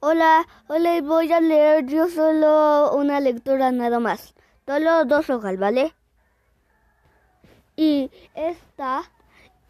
Hola, hola, voy a leer yo solo una lectura nada más. Solo dos hojas, ¿vale? Y esta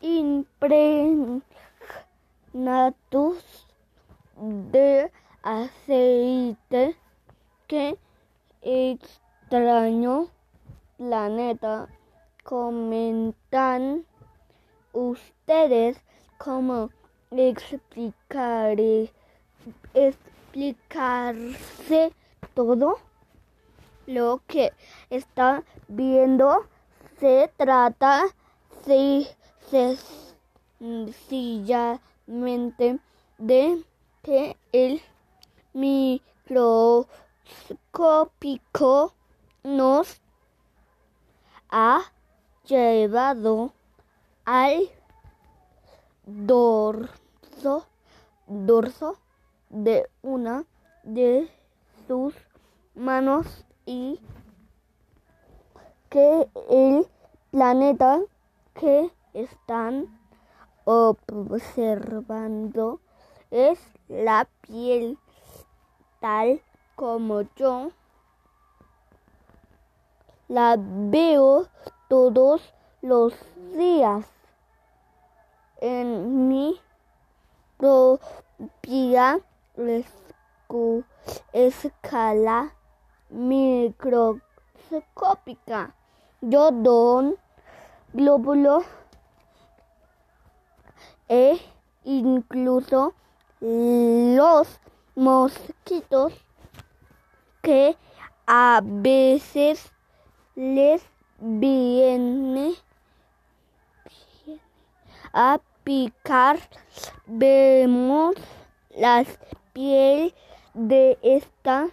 impregnatus de aceite que extraño planeta comentan ustedes cómo explicaré explicarse todo lo que está viendo. Se trata sencillamente de que el microscópico nos ha llevado al dorso, dorso de una de sus manos y que el planeta que están observando es la piel tal como yo la veo todos los días en mi propia escala microscópica. Yo don glóbulo e incluso los mosquitos que a veces les viene a picar vemos las piel de esta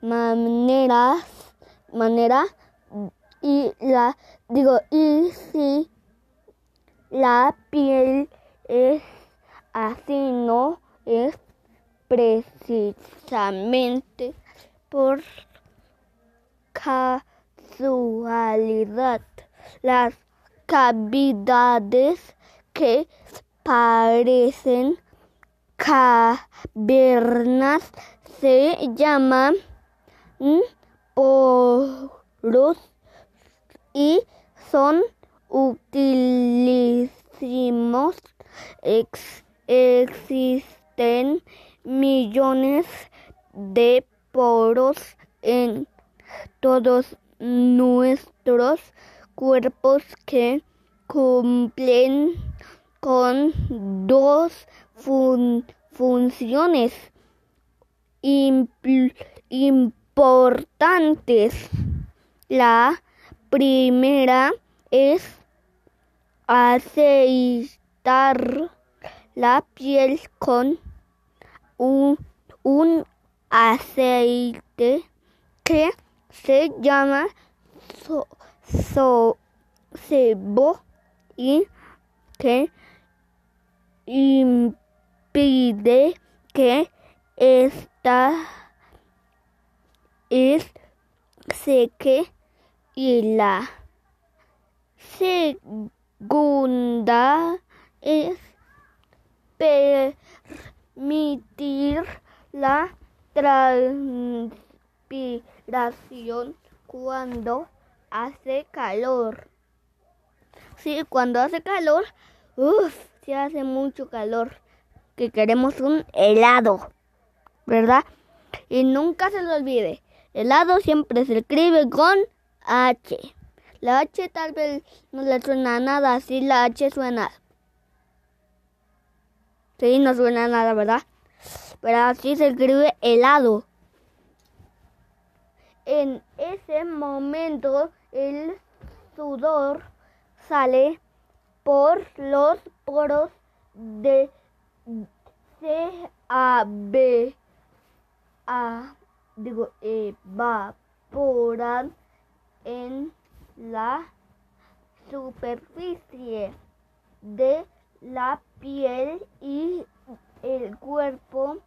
manera manera y la digo y si la piel es así no es precisamente por casualidad. Las cavidades que parecen cavernas se llaman poros y son utilísimos. existen millones de poros en todos nuestros cuerpos que cumplen con dos funciones importantes. La primera es aceitar la piel con un, un aceite que se llama so, so, sebo y que impide que esta es seque y la segunda es permitir la transpiración cuando hace calor. Sí, cuando hace calor, uff, se hace mucho calor, que queremos un helado, ¿verdad? Y nunca se lo olvide, helado siempre se escribe con H. La H tal vez no le suena a nada, así la H suena. Sí, no suena a nada, ¿verdad? Pero así se escribe helado. En ese momento el sudor sale por los poros de C A B A digo evaporan en la superficie de la piel y el cuerpo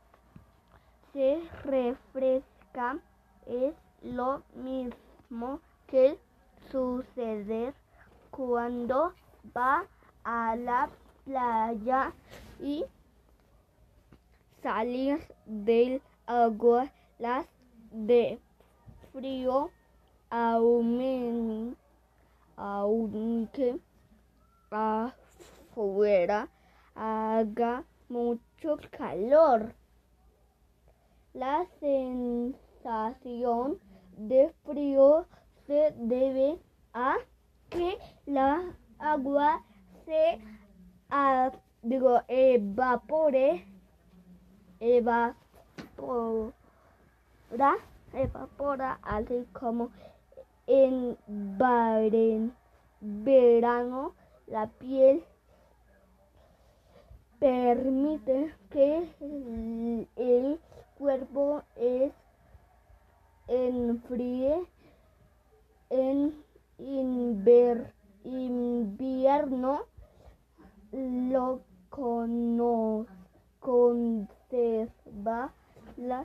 se refresca. Es lo mismo que suceder cuando va a la playa y salir del agua las de frío aunque afuera haga mucho calor. La sensación de frío se debe a que la agua se ah, digo, evapore, evapora, evapora, así como en verano la piel permite que el- cuerpo es enfríe en inver- invierno lo cono- conserva la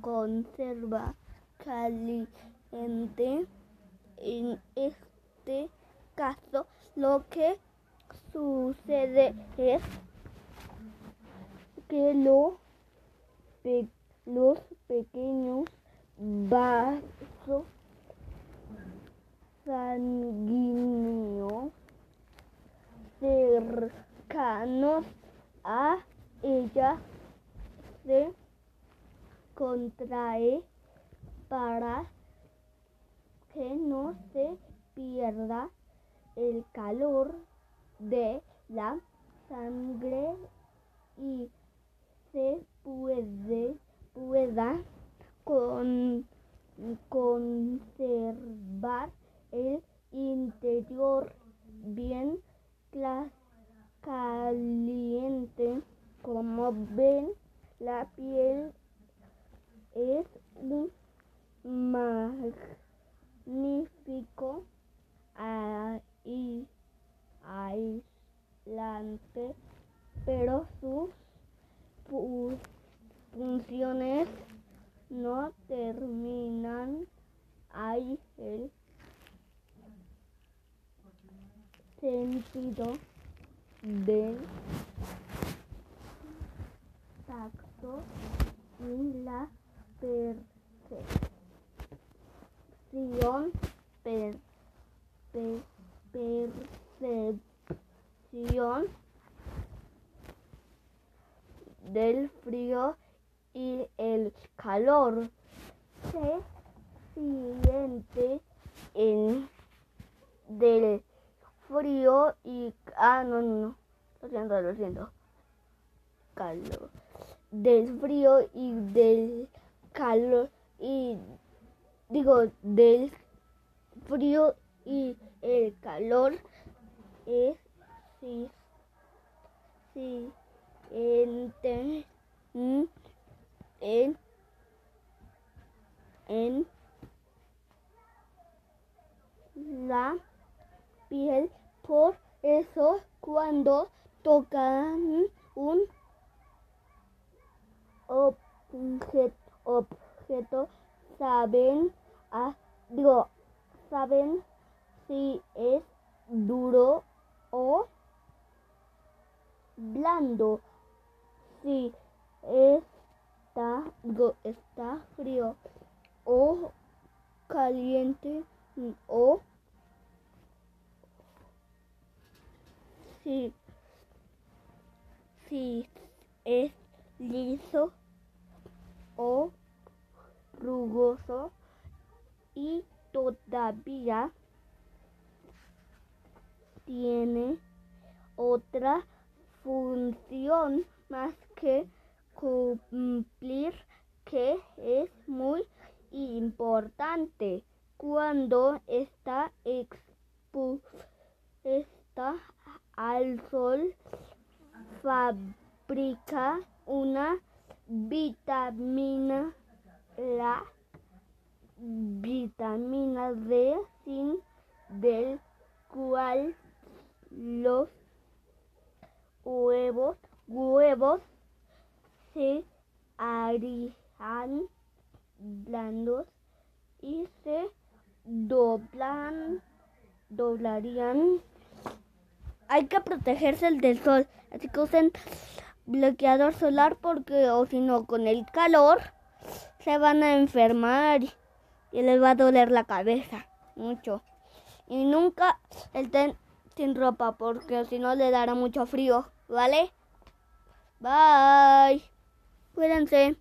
conserva caliente. En este caso lo que sucede es que lo los pequeños vasos sanguíneos cercanos a ella. Se contrae para que no se pierda el calor de la sangre y se puede pueda con- conservar el interior bien caliente. Como ven la piel es un magnífico ai- aislante pero sus fu- funciones no terminan. Ahí el sentido del tacto y la percepción per- per- percepción del frío y el calor se siente en del frío y ah no no lo siento lo siento. Calor. Del frío y del calor y digo del frío y el calor es ente- mm, en la piel. Por eso cuando tocan un objeto, objeto saben ah, digo saben si es duro o blando. Si está está frío o caliente o si si es liso o rugoso y todavía tiene otra función más que cumplir que es muy importante cuando está expuesta al sol fabrica una vitamina la vitamina D sin del cual los huevos huevos se harían blandos y se doblan doblarían hay que protegerse del sol. Así que usen bloqueador solar porque o si no con el calor se van a enfermar y les va a doler la cabeza mucho. Y nunca estén sin ropa porque si no le dará mucho frío, ¿vale? Bye. 不认识。